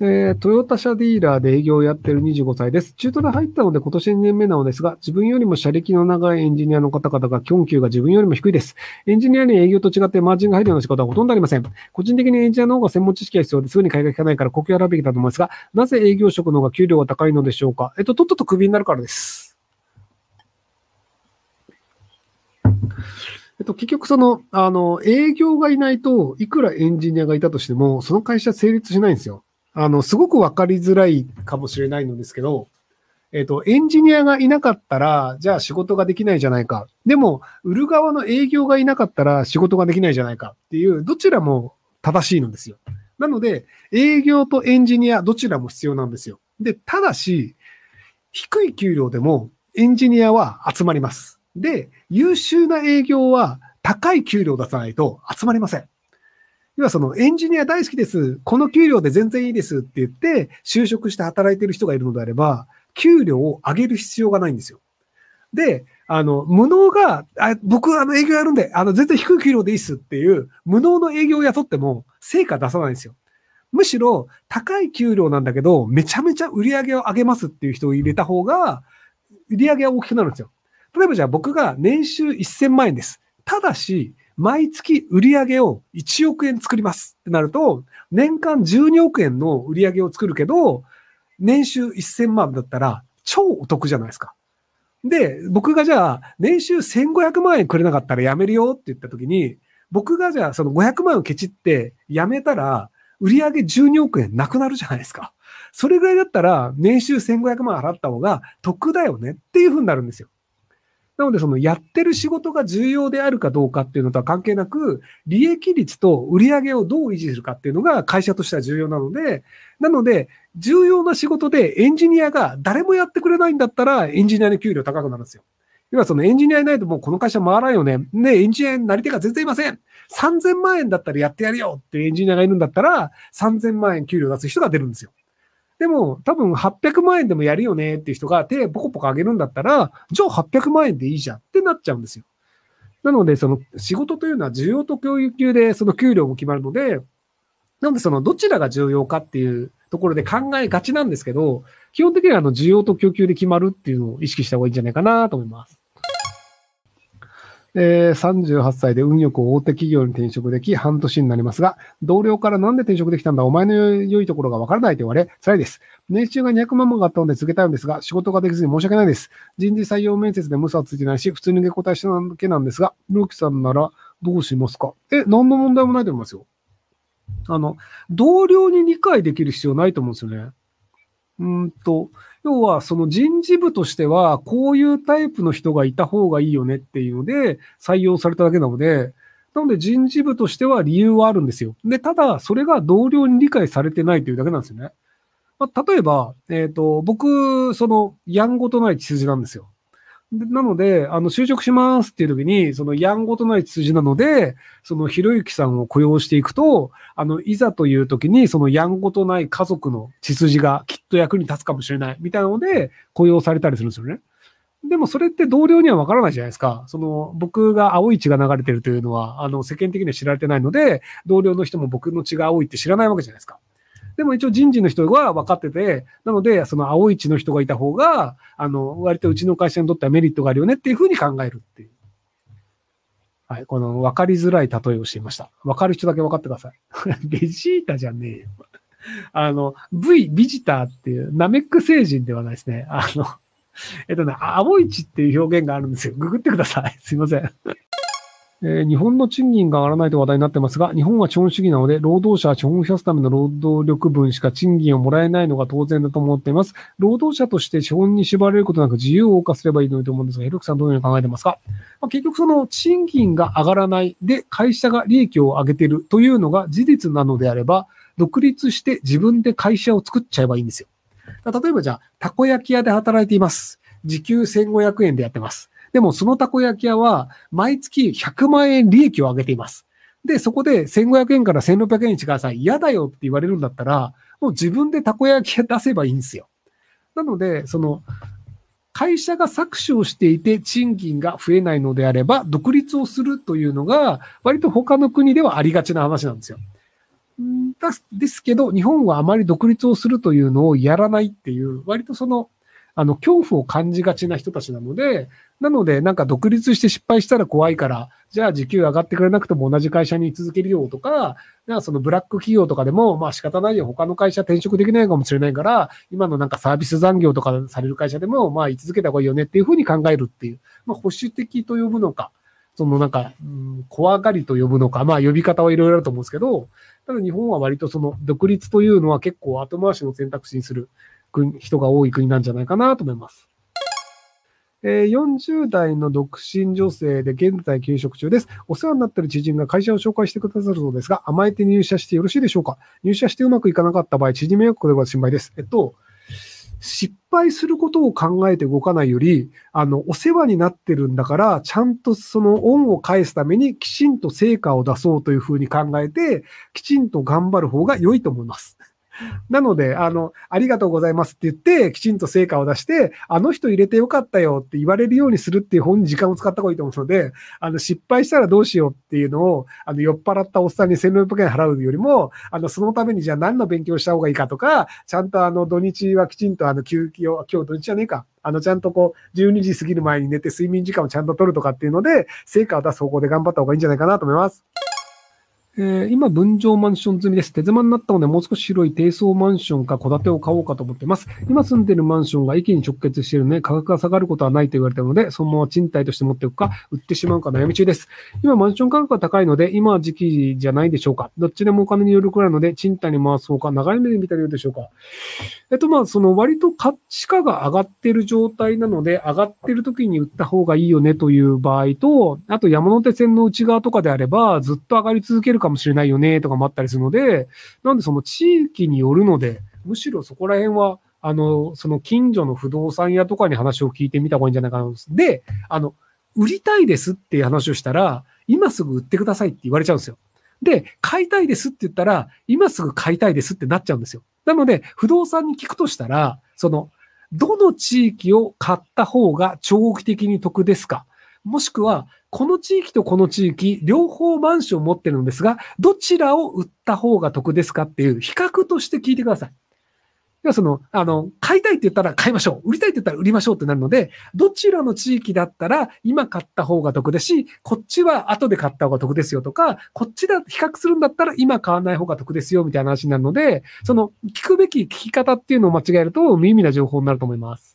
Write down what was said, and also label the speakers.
Speaker 1: えー、トヨタ車ディーラーで営業をやっている25歳です。中途で入ったので今年2年目なのですが、自分よりも車歴の長いエンジニアの方々が、基本給が自分よりも低いです。エンジニアに営業と違ってマージンが入るような仕事はほとんどありません。個人的にエンジニアの方が専門知識が必要ですぐに買いが利かないから、呼吸を選ぶべきだと思いますが、なぜ営業職の方が給料が高いのでしょうか？えっと、とっととクビになるからです。えっと、結局その、あの、営業がいないといくらエンジニアがいたとしても、その会社成立しないんですよ。あの、すごくわかりづらいかもしれないのですけど、えっ、と、エンジニアがいなかったら、じゃあ仕事ができないじゃないか。でも、売る側の営業がいなかったら仕事ができないじゃないかっていう、どちらも正しいのですよ。なので、営業とエンジニア、どちらも必要なんですよ。で、ただし、低い給料でもエンジニアは集まります。で、優秀な営業は高い給料を出さないと集まりません。要はそのエンジニア大好きです。この給料で全然いいですって言って、就職して働いてる人がいるのであれば、給料を上げる必要がないんですよ。で、あの、無能が、あ僕、あの、営業やるんで、あの、全然低い給料でいいっすっていう、無能の営業を雇っても、成果出さないんですよ。むしろ、高い給料なんだけど、めちゃめちゃ売り上げを上げますっていう人を入れた方が、売り上げが大きくなるんですよ。例えばじゃあ僕が年収1000万円です。ただし、毎月売り上げを1億円作りますってなると、年間12億円の売り上げを作るけど、年収1000万だったら超お得じゃないですか。で、僕がじゃあ、年収1500万円くれなかったらやめるよって言った時に、僕がじゃあその500万円をケチってやめたら、売上げ12億円なくなるじゃないですか。それぐらいだったら、年収1500万払った方が得だよねっていう風になるんですよ。なので、そのやってる仕事が重要であるかどうかっていうのとは関係なく、利益率と売上をどう維持するかっていうのが会社としては重要なので、なので、重要な仕事でエンジニアが誰もやってくれないんだったら、エンジニアの給料高くなるんですよ。要はそのエンジニアいないともうこの会社回らんよね。ね、エンジニアになり手が全然いません。3000万円だったらやってやるよっていうエンジニアがいるんだったら、3000万円給料出す人が出るんですよ。でも、多分800万円でもやるよねっていう人が手ポコポコ上げるんだったら、じゃあ800万円でいいじゃんってなっちゃうんですよ。なので、その仕事というのは需要と供給でその給料も決まるので、なのでそのどちらが重要かっていうところで考えがちなんですけど、基本的にはあの需要と供給で決まるっていうのを意識した方がいいんじゃないかなと思います。えー、38歳で運よく大手企業に転職でき半年になりますが、同僚からなんで転職できたんだお前の良いところがわからないと言われ、辛いです。年収が200万もあったので続けたいんですが、仕事ができずに申し訳ないです。人事採用面接で無差はついてないし、普通に受け答えしただけなんですが、ルーキさんならどうしますか？え、何の問題もないと思いますよ。あの、同僚に理解できる必要ないと思うんですよね。うんと、要はその人事部としては、こういうタイプの人がいた方がいいよねっていうので、採用されただけなので、なので人事部としては理由はあるんですよ。で、ただ、それが同僚に理解されてないというだけなんですよね。まあ、例えば、えっ、ー、と、僕、その、やんごとない血筋なんですよ。なので、あの、就職しますっていう時に、その、やんごとない筋なので、その、ひろゆきさんを雇用していくと、あの、いざという時に、その、やんごとない家族の血筋がきっと役に立つかもしれない、みたいなので、雇用されたりするんですよね。でもそれって同僚にはわからないじゃないですか。その、僕が青い血が流れてるというのは、あの、世間的には知られてないので、同僚の人も僕の血が青いって知らないわけじゃないですか。でも一応人事の人が分かってて、なので、その青い地の人がいた方が、あの、割とうちの会社にとってはメリットがあるよねっていうふうに考えるっていう。はい。この分かりづらい例えをしていました。分かる人だけ分かってください。ベジータじゃねえよ。あの、V、ビジターっていう、ナメック星人ではないですね。あの、えっとね、青い地っていう表現があるんですよ。ググってください。すいません。えー、日本の賃金が上がらないと話題になってますが、日本は資本主義なので、労働者は資本を増やすための労働力分しか賃金をもらえないのが当然だと思っています。労働者として資本に縛られることなく自由を謳歌すればいいのにと思うんですが、ヘルクさんどのように考えてますか、まあ、結局その賃金が上がらないで、会社が利益を上げているというのが事実なのであれば、独立して自分で会社を作っちゃえばいいんですよ。例えばじゃあ、たこ焼き屋で働いています。時給1500円でやってます。でもそのたこ焼き屋は毎月100万円利益を上げています。で、そこで1500円から1600円にしてください。嫌だよって言われるんだったら、もう自分でたこ焼き屋出せばいいんですよ。なので、その、会社が搾取をしていて賃金が増えないのであれば、独立をするというのが、割と他の国ではありがちな話なんですよ。ですけど、日本はあまり独立をするというのをやらないっていう、割とその、あの、恐怖を感じがちな人たちなので、なので、なんか独立して失敗したら怖いから、じゃあ時給上がってくれなくても同じ会社に続けるよとか、なんかそのブラック企業とかでも、まあ仕方ないよ、他の会社転職できないかもしれないから、今のなんかサービス残業とかされる会社でも、まあ居続けた方がいいよねっていうふうに考えるっていう、まあ保守的と呼ぶのか、そのなんか、うん、怖がりと呼ぶのか、まあ呼び方はいろいろあると思うんですけど、ただ日本は割とその独立というのは結構後回しの選択肢にする人が多い国なんじゃないかなと思います。えー、40代の独身女性で現在休職中です。お世話になっている知人が会社を紹介してくださるのですが、甘えて入社してよろしいでしょうか？入社してうまくいかなかった場合、知人迷惑では心配です。えっと、失敗することを考えて動かないより、あの、お世話になってるんだから、ちゃんとその恩を返すためにきちんと成果を出そうというふうに考えて、きちんと頑張る方が良いと思います。なので、あの、ありがとうございますって言って、きちんと成果を出して、あの人入れてよかったよって言われるようにするっていう方に時間を使った方がいいと思うので、あの、失敗したらどうしようっていうのを、あの、酔っ払ったおっさんに1600円払うよりも、あの、そのためにじゃあ何の勉強した方がいいかとか、ちゃんとあの、土日はきちんとあの、休憩を、今日土日じゃねえか。あの、ちゃんとこう、12時過ぎる前に寝て睡眠時間をちゃんと取るとかっていうので、成果を出す方向で頑張った方がいいんじゃないかなと思います。えー、今、分譲マンション済みです。手狭になったので、もう少し広い低層マンションか戸建てを買おうかと思っています。今住んでるマンションが駅に直結しているので、価格が下がることはないと言われたので、そのまま賃貸として持っておくか、売ってしまうか悩み中です。今、マンション価格が高いので、今は時期じゃないでしょうか。どっちでもお金によるくらいので、賃貸に回そうか、長い目で見たらいいでしょうか。えっと、まあ、その割と価値価が上がっている状態なので、上がっている時に売った方がいいよねという場合と、あと山手線の内側とかであれば、ずっと上がり続けるかかもしれないよねとかもあったりするので、なんでその地域によるので、むしろそこら辺は、あの、その近所の不動産屋とかに話を聞いてみた方がいいんじゃないかな。で、あの、売りたいですっていう話をしたら、今すぐ売ってくださいって言われちゃうんですよ。で、買いたいですって言ったら、今すぐ買いたいですってなっちゃうんですよ。なので、不動産に聞くとしたら、その、どの地域を買った方が長期的に得ですかもしくは、この地域とこの地域、両方マンション持ってるんですが、どちらを売った方が得ですかっていう比較として聞いてください。ではその、あの、買いたいって言ったら買いましょう。売りたいって言ったら売りましょうってなるので、どちらの地域だったら今買った方が得ですし、こっちは後で買った方が得ですよとか、こっちだ、比較するんだったら今買わない方が得ですよみたいな話になるので、その、聞くべき聞き方っていうのを間違えると無意味な情報になると思います。